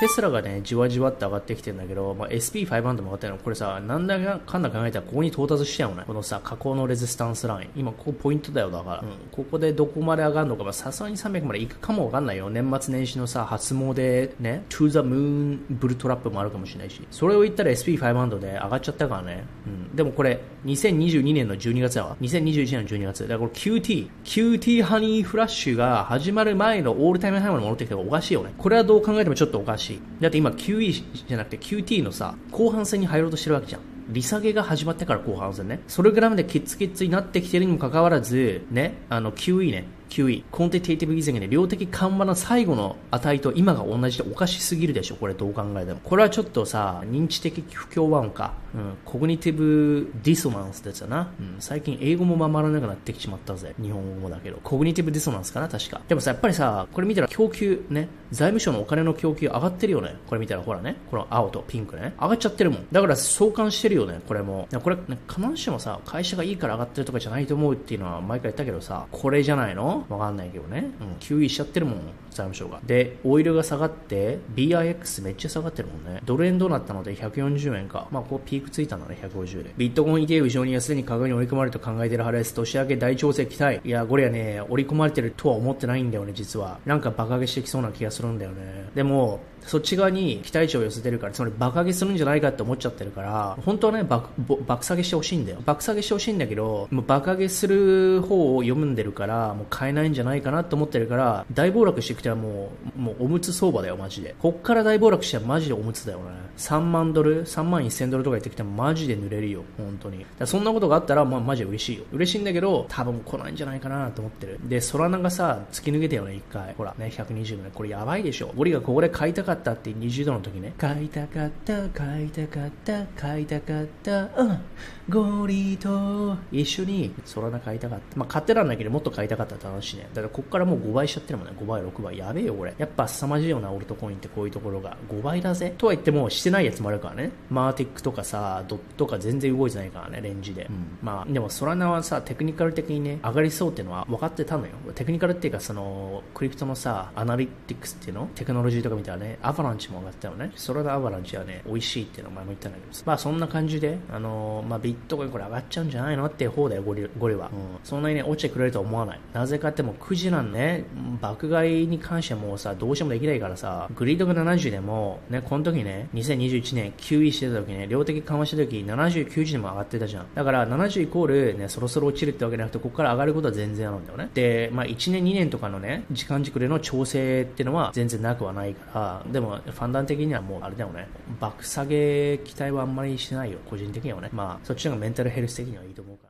テスラがね、じわじわって上がってきてるんだけど、まあ、SP500 も上がってるの。これさ、なんだかんだ考えたらここに到達しちゃうね。このさ、加工のレジスタンスライン。今、ここポイントだよ、だから。うん、ここでどこまで上がるのか、さすがに300までいくかもわかんないよ。年末年始のさ、初詣ね、To the Moon ブルトラップもあるかもしれないし。それを言ったら SP500 で上がっちゃったからね。うん。でもこれ、2022年の12月だわ。2021年の12月。だからこれ QT。QT ハニーフラッシュが始まる前のオールタイムハイまで戻ってきたらおかしいよね。これはどう考えてもちょっとおかしい。だって今 QE じゃなくて QT のさ、後半戦に入ろうとしてるわけじゃん。利下げが始まってから後半戦ね。それぐらいまでキッツキッツになってきてるにもかかわらず、ね、あの QE ね、QE、 quantitative easing で量的緩和の最後の値と今が同じでおかしすぎるでしょ、これどう考えても。これはちょっとさ、認知的不協和音か、うん、 cognitive dissonance ですよな、うん、最近英語もままらなくなってきちまったぜ。日本語もだけど。 cognitive dissonance かな、確か。でもさ、やっぱりさ、これ見たら供給ね、財務省のお金の供給上がってるよね。これ見たらほらね、この青とピンクね、上がっちゃってるもん。だから相関してるよね、これも。これ、ね、必ずしもさ、会社がいいから上がってるとかじゃないと思うっていうのは毎回言ったけどさ、これじゃないの？わかんないけどね。うん、QE しちゃってるもん、財務省が。で、オイルが下がって、BIX めっちゃ下がってるもんね。ドル円どうなったので140円か。まあ、こうピークついたのね、150円。ビットコイン ETF 上にはすでに価格に織り込まれると考えている派です。年明け大調整期待。いや、これはね、織り込まれてるとは思ってないんだよね、実は。なんかバカ上げしてきそうな気がするするんだよね。でも、そっち側に期待値を寄せてるから、つまり爆上げするんじゃないかって思っちゃってるから、本当はね、爆、爆下げしてほしいんだよ。爆下げしてほしいんだけど、もう爆上げする方を読むんでるから、もう買えないんじゃないかなと思ってるから、大暴落してきたらもう、もうおむつ相場だよ、マジで。こっから大暴落したらマジでおむつだよね。3万ドル、3万1000ドルとか言ってきたらマジで濡れるよ、本当に。そんなことがあったら、まあマジで嬉しいよ。嬉しいんだけど、多分来ないんじゃないかなと思ってる。で、ソラナがさ、突き抜けたよね、一回。ほら、ね、120円。これやばいでしょ。ゴリがここで買いたかったって20ドルの時ね。買いたかった、買いたかった、買いたかった、うん。ゴリと一緒にソラナ買いたかった。まあ買ってらんないけどもっと買いたかったって話ね。だからこっからもう5倍しちゃってるもんね。5倍、6倍。やべえよ、これ。やっぱ凄まじいよな、オルトコインってこういうところが。5倍だぜ。とは言ってもしてないやつもあるからね。マーティックとかさ、ドットとか全然動いてないからね、レンジで。うん、まあ、でもソラナはさ、テクニカル的にね、上がりそうっていうのは分かってたのよ。テクニカルっていうか、その、クリプトのさ、アナリティクスっていうの？テクノロジーとか見たらね、アバランチも上がったよね。ソラナアバランチはね、美味しいっていうのを前も言ったんだけどまあそんな感じで、あのー、まあビットコインこれ上がっちゃうんじゃないのっていう方だよ、ゴリゴリは。うん、そんなにね、落ちてくれるとは思わない。なぜかっても9時なんね、爆買いに関してはもうさ、どうしてもできないからさ、グリードが70でも、ね、この時ね、2021年 QE してた時ね、量的緩和した時70、90時でも上がってたじゃん。だから70イコールね、そろそろ落ちるってわけじゃなくて、ここから上がることは全然あるんだよね。で、まあ1年2年とかのね、時間軸での調整っていうのは全然なくはないから、でも、ファンダン的にはもうあれだよね、爆下げ期待はあんまりしないよ、個人的にはね。まあ、そっちの方がメンタルヘルス的にはいいと思うから。